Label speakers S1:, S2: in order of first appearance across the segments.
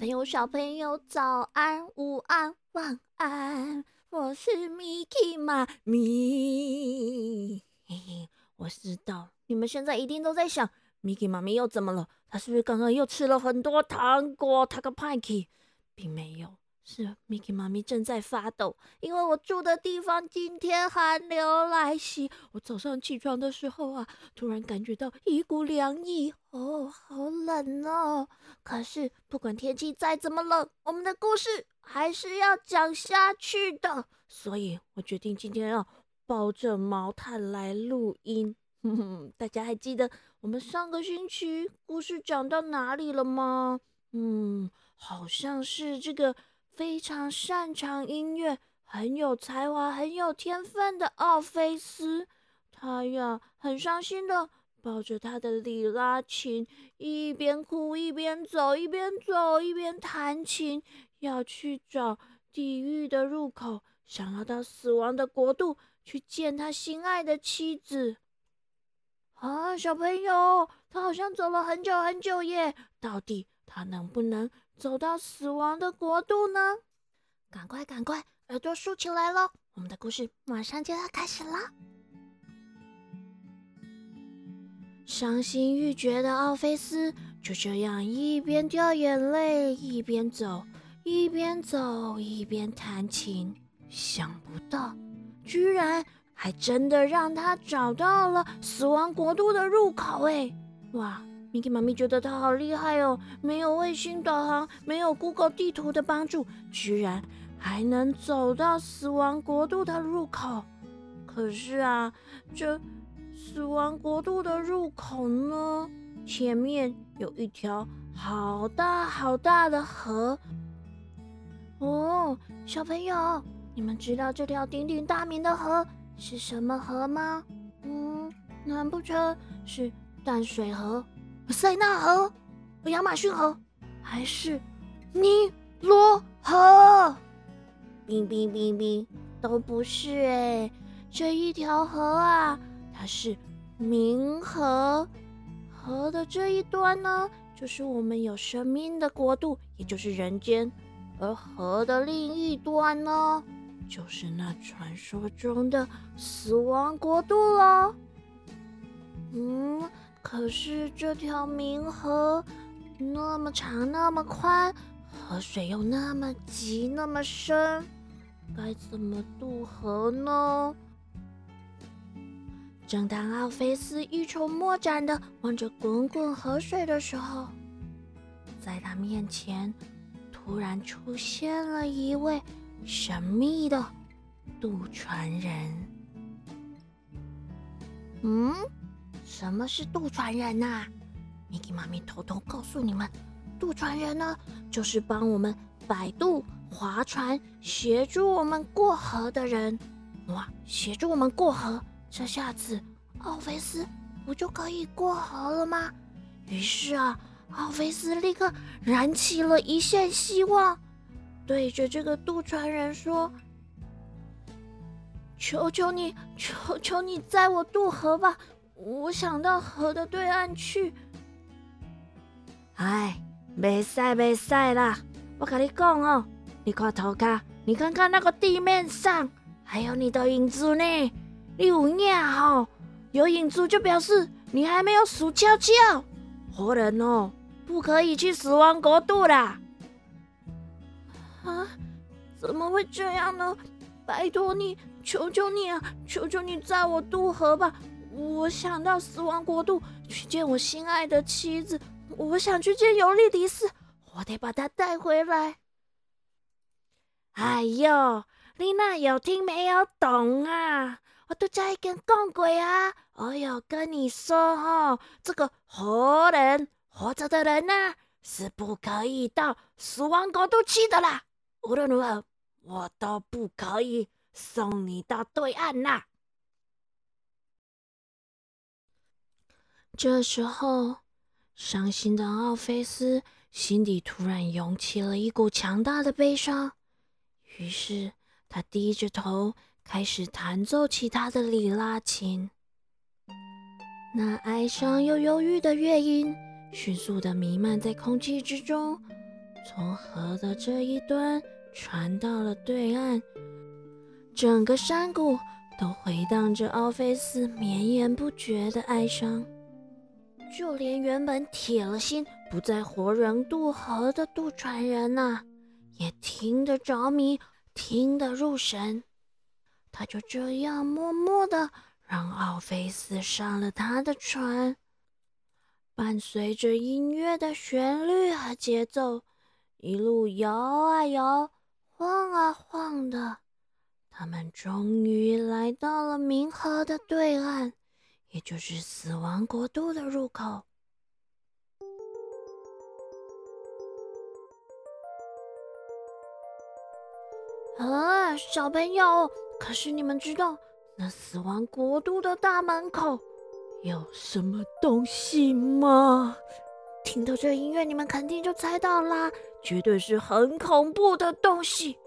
S1: 朋友、小朋友，早安、午安、晚安！我是 Miki 妈咪。嘿嘿，我知道你们现在一定都在想，Miki 妈咪又怎么了？她是不是刚刚又吃了很多糖果？她个派 k 并没有。是 Miki 妈咪正在发抖，因为我住的地方今天寒流来袭。我早上起床的时候啊，突然感觉到一股凉意，哦，好冷哦！可是不管天气再怎么冷，我们的故事还是要讲下去的。所以我决定今天要抱着毛毯来录音。哼哼，大家还记得我们上个星期故事讲到哪里了吗？嗯，好像是这个。非常擅长音乐、很有才华、很有天分的奥菲斯，他呀很伤心的抱着他的里拉琴，一边哭一边走，一边走一边弹琴，要去找地狱的入口，想要到死亡的国度去见他心爱的妻子。啊，小朋友，他好像走了很久很久耶，到底他能不能？走到死亡的国度呢？赶快，赶快，耳朵竖起来喽！我们的故事马上就要开始了。伤心欲绝的奥菲斯就这样一边掉眼泪，一边走，一边走，一边弹琴。想不到，居然还真的让他找到了死亡国度的入口！哎，哇！Miki 妈咪觉得他好厉害哦！没有卫星导航，没有 Google 地图的帮助，居然还能走到死亡国度的入口。可是啊，这死亡国度的入口呢？前面有一条好大好大的河。哦，小朋友，你们知道这条鼎鼎大名的河是什么河吗？嗯，难不成是淡水河？塞纳河、亚马逊河，还是尼罗河？冰冰冰冰，都不是哎。这一条河啊，它是冥河。河的这一端呢，就是我们有生命的国度，也就是人间；而河的另一端呢，就是那传说中的死亡国度了。嗯。可是这条冥河那么长那么宽，河水又那么急那么深，该怎么渡河呢？正当奥菲斯一筹莫展的望着滚滚河水的时候，在他面前突然出现了一位神秘的渡船人。嗯？什么是渡船人呐？Miki 妈咪偷偷告诉你们，渡船人呢，就是帮我们摆渡、划船、协助我们过河的人。哇，协助我们过河，这下子奥菲斯不就可以过河了吗？于是啊，奥菲斯立刻燃起了一线希望，对着这个渡船人说：“求求你，求求你载我渡河吧！”我想到河的对岸去。哎，没赛没赛啦！我跟你讲哦，你快头卡，你看看那个地面上还有你的影子呢。你有影哦，有影子就表示你还没有死翘翘。活人哦，不可以去死亡国度啦。啊？怎么会这样呢？拜托你，求求你啊，求求你载我渡河吧！我想到死亡国度去见我心爱的妻子，我想去见尤利迪斯，我得把她带回来。哎呦，丽娜有听没有懂啊？我都在跟讲过啊！我有，跟你说哈，这个活人活着的人呐，是不可以到死亡国度去的啦。无论如何，我都不可以送你到对岸呐。这时候，伤心的奥菲斯心底突然涌起了一股强大的悲伤，于是他低着头开始弹奏起他的里拉琴。那哀伤又忧郁的乐音迅速的弥漫在空气之中，从河的这一端传到了对岸，整个山谷都回荡着奥菲斯绵延不绝的哀伤。就连原本铁了心不再活人渡河的渡船人呐，也听得着迷，听得入神。他就这样默默的让奥菲斯上了他的船，伴随着音乐的旋律和节奏，一路摇啊摇，晃啊晃的，他们终于来到了冥河的对岸。也就是死亡国度的入口。啊，小朋友，可是你们知道那死亡国度的大门口有什么东西吗？听到这音乐，你们肯定就猜到啦，绝对是很恐怖的东西。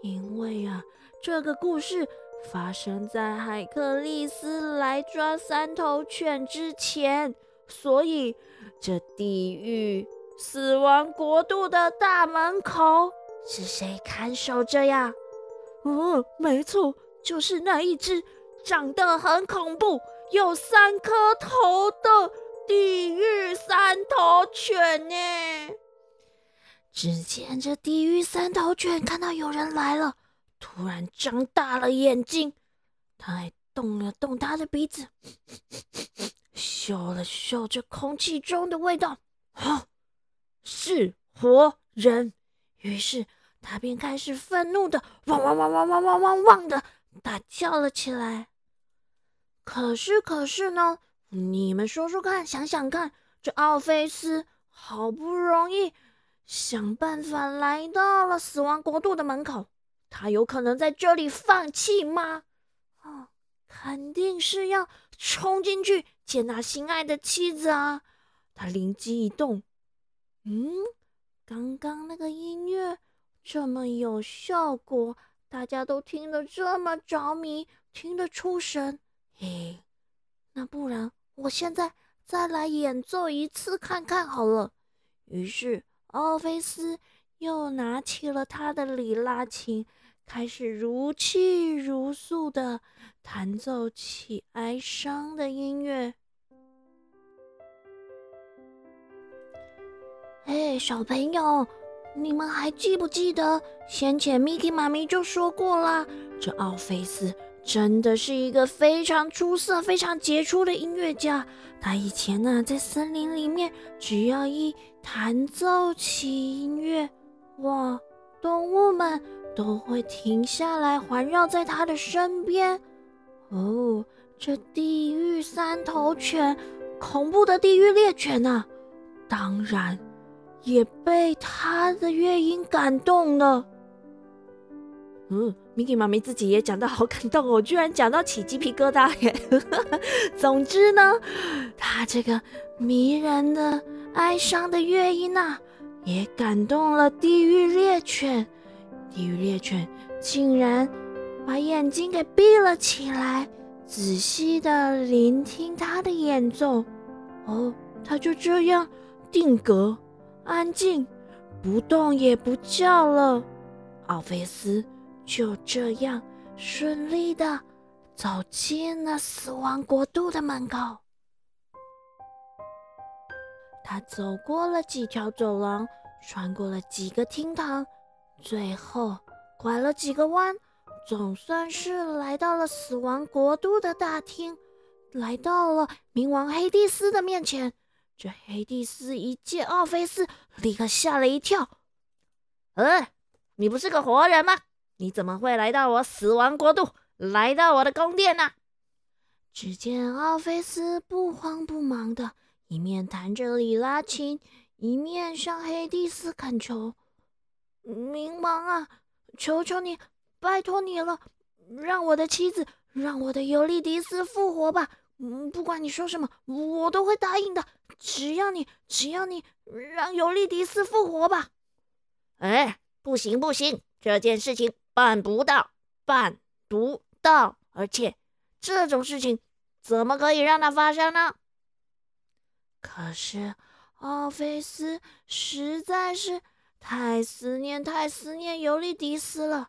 S1: 因为啊，这个故事。发生在海克利斯来抓三头犬之前，所以这地狱死亡国度的大门口是谁看守着呀？哦，没错，就是那一只长得很恐怖、有三颗头的地狱三头犬呢。只见这地狱三头犬看到有人来了。突然张大了眼睛，他还动了动他的鼻子，嗅了嗅这空气中的味道，哈，是活人。于是他便开始愤怒的汪汪汪汪汪汪汪汪的大叫了起来。可是，可是呢？你们说说看，想想看，这奥菲斯好不容易想办法来到了死亡国度的门口。他有可能在这里放弃吗？哦，肯定是要冲进去见他心爱的妻子啊！他灵机一动，嗯，刚刚那个音乐这么有效果，大家都听得这么着迷，听得出神。嘿，那不然我现在再来演奏一次看看好了。于是奥菲斯又拿起了他的里拉琴。开始如泣如诉的弹奏起哀伤的音乐。哎，小朋友，你们还记不记得先前 Miki 妈咪就说过啦？这奥菲斯真的是一个非常出色、非常杰出的音乐家。他以前呢，在森林里面，只要一弹奏起音乐，哇，动物们。都会停下来环绕在他的身边。哦，这地狱三头犬，恐怖的地狱猎犬呐，当然也被他的乐音感动了。嗯，Miki 妈咪自己也讲到好感动哦，居然讲到起鸡皮疙瘩耶。总之呢，他这个迷人的哀伤的乐音呐，也感动了地狱猎犬。地狱猎犬竟然把眼睛给闭了起来，仔细的聆听他的演奏。哦，他就这样定格、安静、不动也不叫了。奥菲斯就这样顺利的走进了死亡国度的门口。他走过了几条走廊，穿过了几个厅堂。最后拐了几个弯，总算是来到了死亡国度的大厅，来到了冥王黑帝斯的面前。这黑帝斯一见奥菲斯，立刻吓了一跳：“呃，你不是个活人吗？你怎么会来到我死亡国度，来到我的宫殿呢？”只见奥菲斯不慌不忙的，一面弹着里拉琴，一面向黑蒂斯恳求。冥王啊，求求你，拜托你了，让我的妻子，让我的尤利迪斯复活吧！嗯，不管你说什么，我都会答应的。只要你，只要你让尤利迪斯复活吧！
S2: 哎，不行不行，这件事情办不到，办不到，而且这种事情怎么可以让它发生呢？
S1: 可是奥菲斯实在是太思念、太思念尤利迪斯了。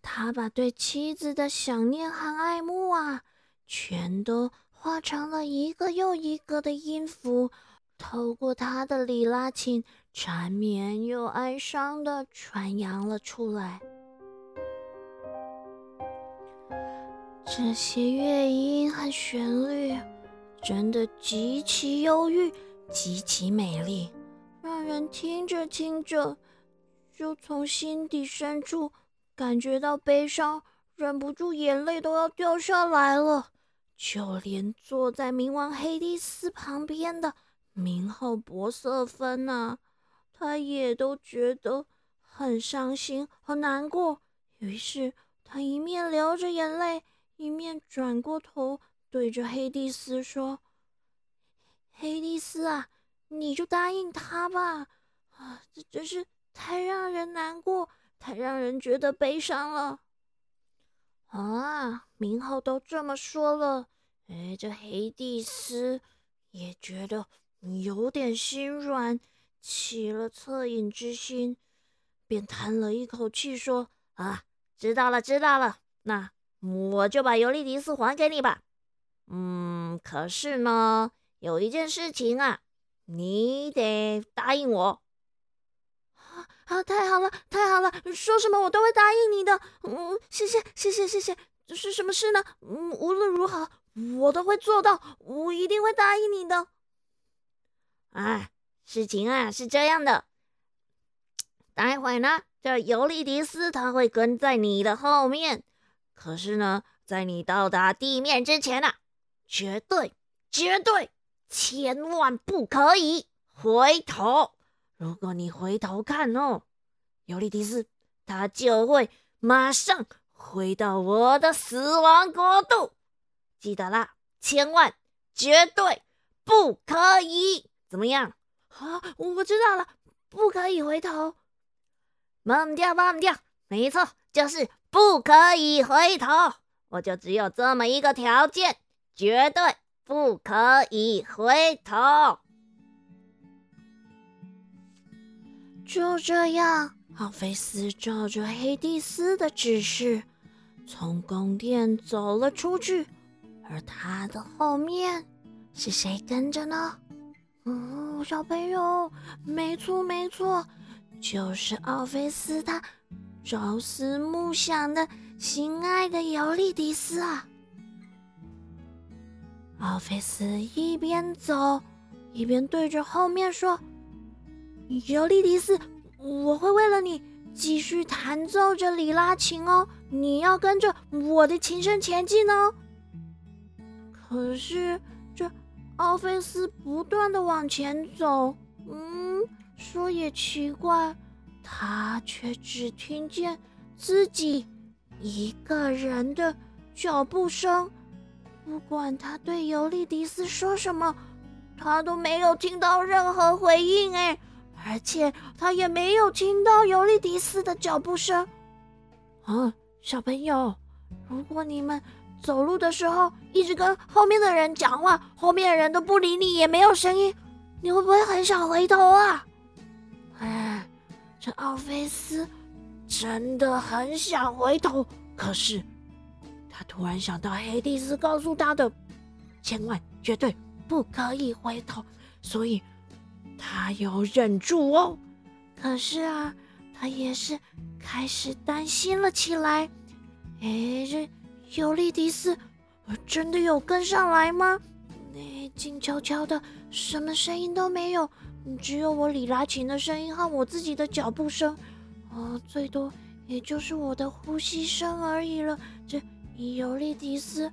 S1: 他把对妻子的想念和爱慕啊，全都化成了一个又一个的音符，透过他的里拉琴，缠绵又哀伤的传扬了出来。这些乐音和旋律，真的极其忧郁，极其美丽，让人听着听着，就从心底深处。感觉到悲伤，忍不住眼泪都要掉下来了。就连坐在冥王黑帝斯旁边的冥后博瑟芬呐，他也都觉得很伤心、很难过。于是他一面流着眼泪，一面转过头对着黑帝斯说：“黑帝斯啊，你就答应他吧！啊，这真是太让人难过。”太让人觉得悲伤了啊！明浩都这么说了，哎，这黑帝斯也觉得有点心软，起了恻隐之心，便叹了一口气说：“啊，知道了，知道了，那我就把尤利迪斯还给你吧。可是呢，有一件事情啊，你得答应我。”啊，太好了，太好了！说什么我都会答应你的。嗯，谢谢，谢谢，谢谢。这是什么事呢？嗯，无论如何，我都会做到，我一定会答应你的。哎，事情啊是这样的，待会呢，这尤利迪斯他会跟在你的后面。可是呢，在你到达地面之前啊，绝对、绝对、千万不可以回头。如果你回头看哦，尤利迪斯他就会马上回到我的死亡国度。记得啦，千万绝对不可以怎么样？好，我知道了，不可以回头。忘掉，忘掉，没错，就是不可以回头。我就只有这么一个条件，绝对不可以回头。就这样，奥菲斯照着黑蒂斯的指示，从宫殿走了出去。而他的后面是谁跟着呢？哦，小朋友，没错没错，就是奥菲斯他朝思暮想的心爱的尤利迪斯啊！奥菲斯一边走，一边对着后面说。尤利迪斯，我会为了你继续弹奏着里拉琴哦。你要跟着我的琴声前进哦。可是这奥菲斯不断的往前走，嗯，说也奇怪，他却只听见自己一个人的脚步声。不管他对尤利迪斯说什么，他都没有听到任何回应。哎。而且他也没有听到尤利迪斯的脚步声。啊，小朋友，如果你们走路的时候一直跟后面的人讲话，后面的人都不理你，也没有声音，你会不会很想回头啊？哎，这奥菲斯真的很想回头，可是突然想到黑蒂斯告诉他的，千万绝对不可以回头，所以。他有忍住哦，可是啊，他也是开始担心了起来。哎，这尤利迪斯真的有跟上来吗？哎，静悄悄的，什么声音都没有，只有我里拉琴的声音和我自己的脚步声。哦，最多也就是我的呼吸声而已了。这尤利迪斯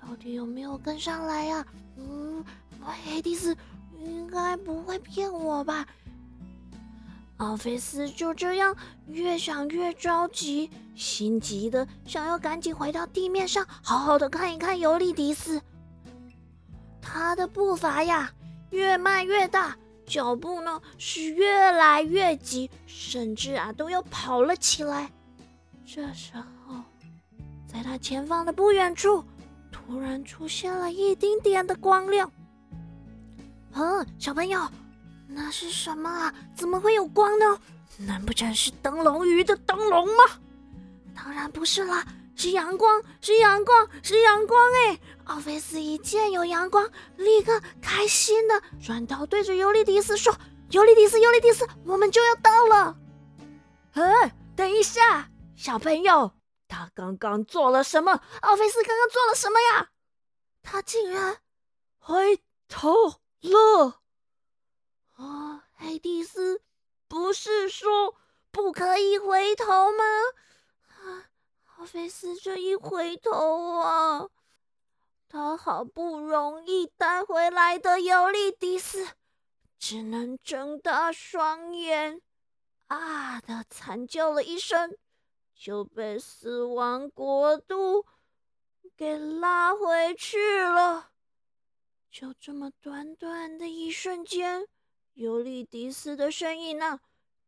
S1: 到底有没有跟上来呀？嗯，黑迪斯。应该不会骗我吧？奥菲斯就这样越想越着急，心急的想要赶紧回到地面上，好好的看一看尤利迪斯。他的步伐呀越迈越大，脚步呢是越来越急，甚至啊都要跑了起来。这时候，在他前方的不远处，突然出现了一丁点的光亮。嗯，小朋友，那是什么啊？怎么会有光呢？难不成是灯笼鱼的灯笼吗？当然不是啦，是阳光，是阳光，是阳光！哎，奥菲斯一见有阳光，立刻开心的转头对着尤利迪斯说：“尤利迪斯，尤利迪斯，我们就要到了。”
S2: 哎，等一下，小朋友，刚刚做了什么？
S1: 奥菲斯刚刚做了什么呀？他竟然
S2: 回头了！
S1: 哦，黑蒂斯，不是说不可以回头吗？啊，奥菲斯这一回头啊，他好不容易带回来的尤利迪斯，只能睁大双眼。啊的惨叫了一声，就被死亡国度给拉回去了。就这么短短的一瞬间，尤利迪斯的身影呢，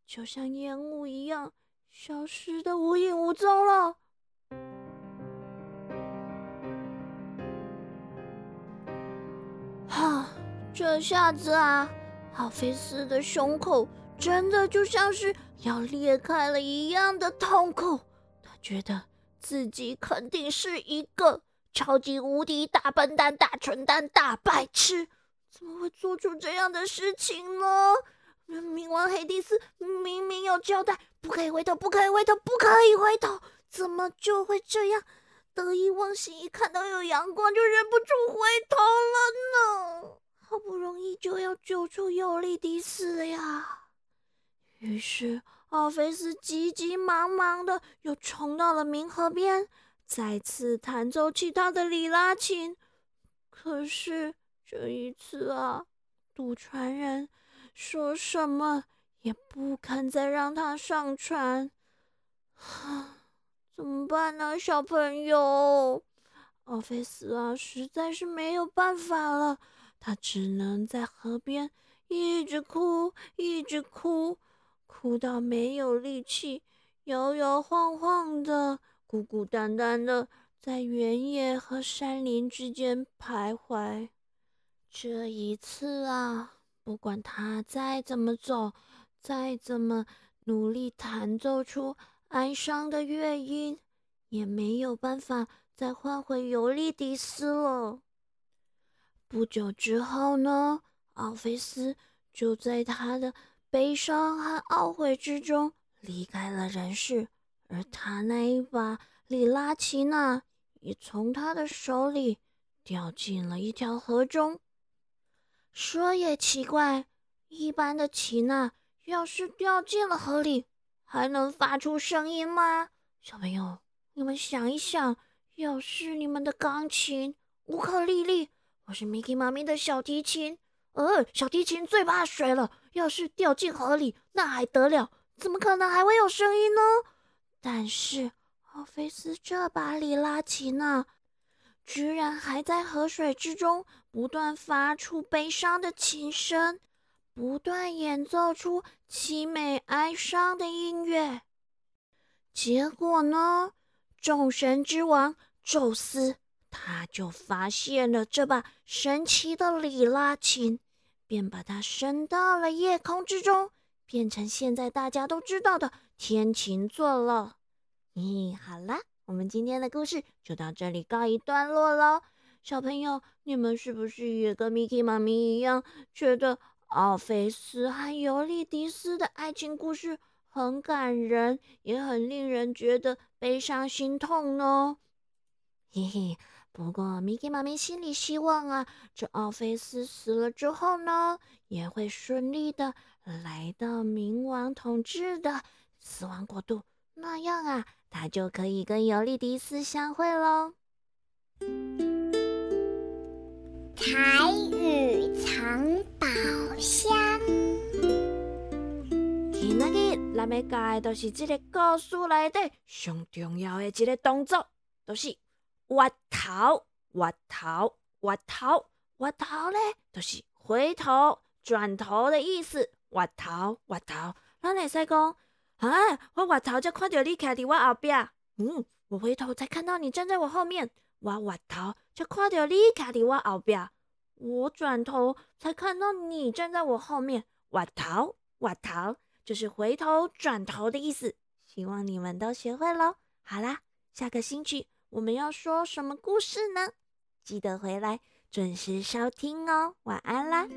S1: 就像烟雾一样，消失的无影无踪了。哈，这下子啊，奥菲斯的胸口。真的就像是要裂开了一样的痛苦。他觉得自己肯定是一个超级无敌大笨蛋、大蠢蛋、大白痴，怎么会做出这样的事情呢？冥王黑帝斯明明有交代，不可以回头，不可以回头，不可以回头，怎么就会这样得意忘形？一看到有阳光就忍不住回头了呢？好不容易就要救出尤利迪斯呀！于是，奥菲斯急急忙忙的又冲到了冥河边，再次弹奏起他的里拉琴。可是这一次啊，渡船人说什么也不肯再让他上船。怎么办呢，小朋友？奥菲斯啊，实在是没有办法了，他只能在河边一直哭，一直哭。哭到没有力气，摇摇晃晃的，孤孤单单的，在原野和山林之间徘徊。这一次啊，不管他再怎么走，再怎么努力弹奏出哀伤的乐音，也没有办法再换回尤利迪斯了。不久之后呢，奥菲斯就在他的。悲伤和懊悔之中离开了人世，而他那一把里拉琴呢，也从他的手里掉进了一条河中。说也奇怪，一般的琴呢，要是掉进了河里，还能发出声音吗？小朋友，你们想一想，要是你们的钢琴、乌克丽丽，或是 Mickey 妈咪的小提琴，呃，小提琴最怕水了。要是掉进河里，那还得了？怎么可能还会有声音呢？但是奥菲斯这把里拉琴呢，居然还在河水之中不断发出悲伤的琴声，不断演奏出凄美哀伤的音乐。结果呢，众神之王宙斯他就发现了这把神奇的里拉琴。便把它升到了夜空之中，变成现在大家都知道的天琴座了。咦，好啦，我们今天的故事就到这里告一段落喽。小朋友，你们是不是也跟 mikey 妈咪一样，觉得奥菲斯和尤利迪斯的爱情故事很感人，也很令人觉得悲伤心痛呢？嘿嘿。不过，米奇妈咪心里希望啊，这奥菲斯死了之后呢，也会顺利的来到冥王统治的死亡国度，那样啊，他就可以跟尤利迪斯相会喽。
S3: 彩雨藏宝箱，
S1: 今仔日咱要教的都是这个故事内底上重要的一个动作，都是。挖头，挖头，挖头，挖头咧，就是回头、转头的意思。挖头，挖头，咱会使讲，啊，我挖头才看到你徛伫我后壁。嗯，我回头才看到你站在我后面。我挖头才看到你徛伫我后壁。我转头才看到你站在我后面。瓦头瓦头就是回头转头的意思。希望你们都学会喽。好啦，下个星期我们要说什么故事呢？记得回来准时收听哦。晚安啦。